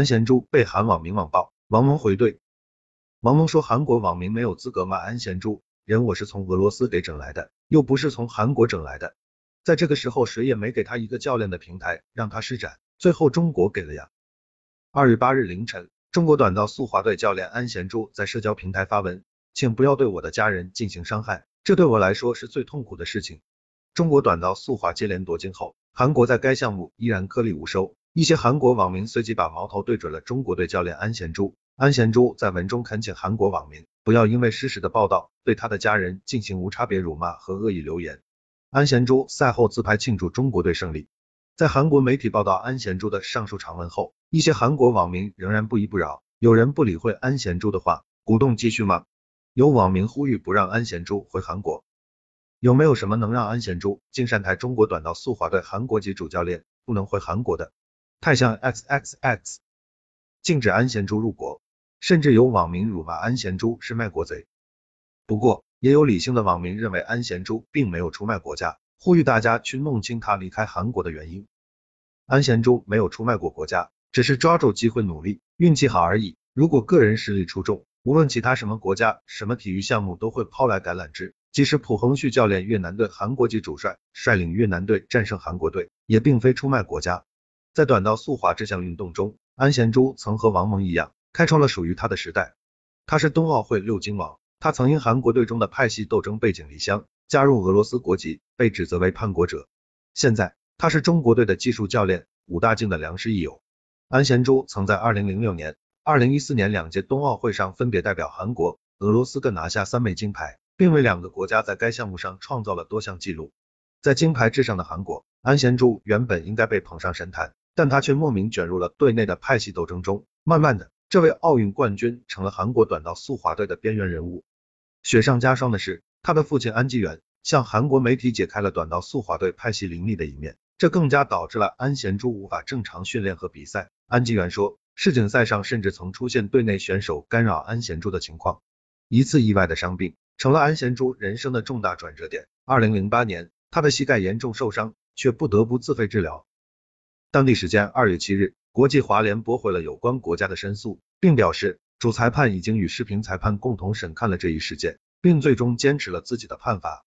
安贤洙被韩网民网暴，王蒙回怼。王蒙说韩国网民没有资格骂安贤洙，人我是从俄罗斯给整来的，又不是从韩国整来的。在这个时候，谁也没给他一个教练的平台让他施展，最后中国给了呀。二月八日凌晨，中国短道速滑队教练安贤洙在社交平台发文，请不要对我的家人进行伤害，这对我来说是最痛苦的事情。中国短道速滑接连夺金后，韩国在该项目依然颗粒无收。一些韩国网民随即把矛头对准了中国队教练安贤洙。安贤洙在文中恳请韩国网民不要因为失实的报道对他的家人进行无差别辱骂和恶意留言。安贤洙赛后自拍庆祝中国队胜利。在韩国媒体报道安贤洙的上述长文后，一些韩国网民仍然不依不饶，有人不理会安贤洙的话，鼓动继续骂。有网民呼吁不让安贤洙回韩国。有没有什么能让安贤洙进善台中国短道速滑队韩国籍主教练不能回韩国的？太像 XXX，禁止安贤洙入国，甚至有网民辱骂安贤洙是卖国贼。不过，也有理性的网民认为安贤洙并没有出卖国家，呼吁大家去弄清他离开韩国的原因。安贤洙没有出卖过国家，只是抓住机会努力，运气好而已。如果个人实力出众，无论其他什么国家、什么体育项目都会抛来橄榄枝。即使朴恒旭教练越南队韩国籍主帅，率领越南队战胜韩国队，也并非出卖国家。在短道速滑这项运动中，安贤洙曾和王蒙一样，开创了属于他的时代。他是冬奥会六金王，他曾因韩国队中的派系斗争背井离乡，加入俄罗斯国籍，被指责为叛国者。现在，他是中国队的技术教练，武大靖的良师益友。安贤洙曾在2006年、2014年两届冬奥会上分别代表韩国、俄罗斯各拿下三枚金牌，并为两个国家在该项目上创造了多项纪录。在金牌至上的韩国，安贤洙原本应该被捧上神坛。但他却莫名卷入了队内的派系斗争中，慢慢的，这位奥运冠军成了韩国短道速滑队的边缘人物。雪上加霜的是，他的父亲安基元向韩国媒体解开了短道速滑队派系林立的一面，这更加导致了安贤洙无法正常训练和比赛。安基元说，世锦赛上甚至曾出现队内选手干扰安贤洙的情况。一次意外的伤病，成了安贤洙人生的重大转折点。二零零八年，他的膝盖严重受伤，却不得不自费治疗。当地时间二月七日，国际华联驳回了有关国家的申诉，并表示主裁判已经与视频裁判共同审看了这一事件，并最终坚持了自己的判罚。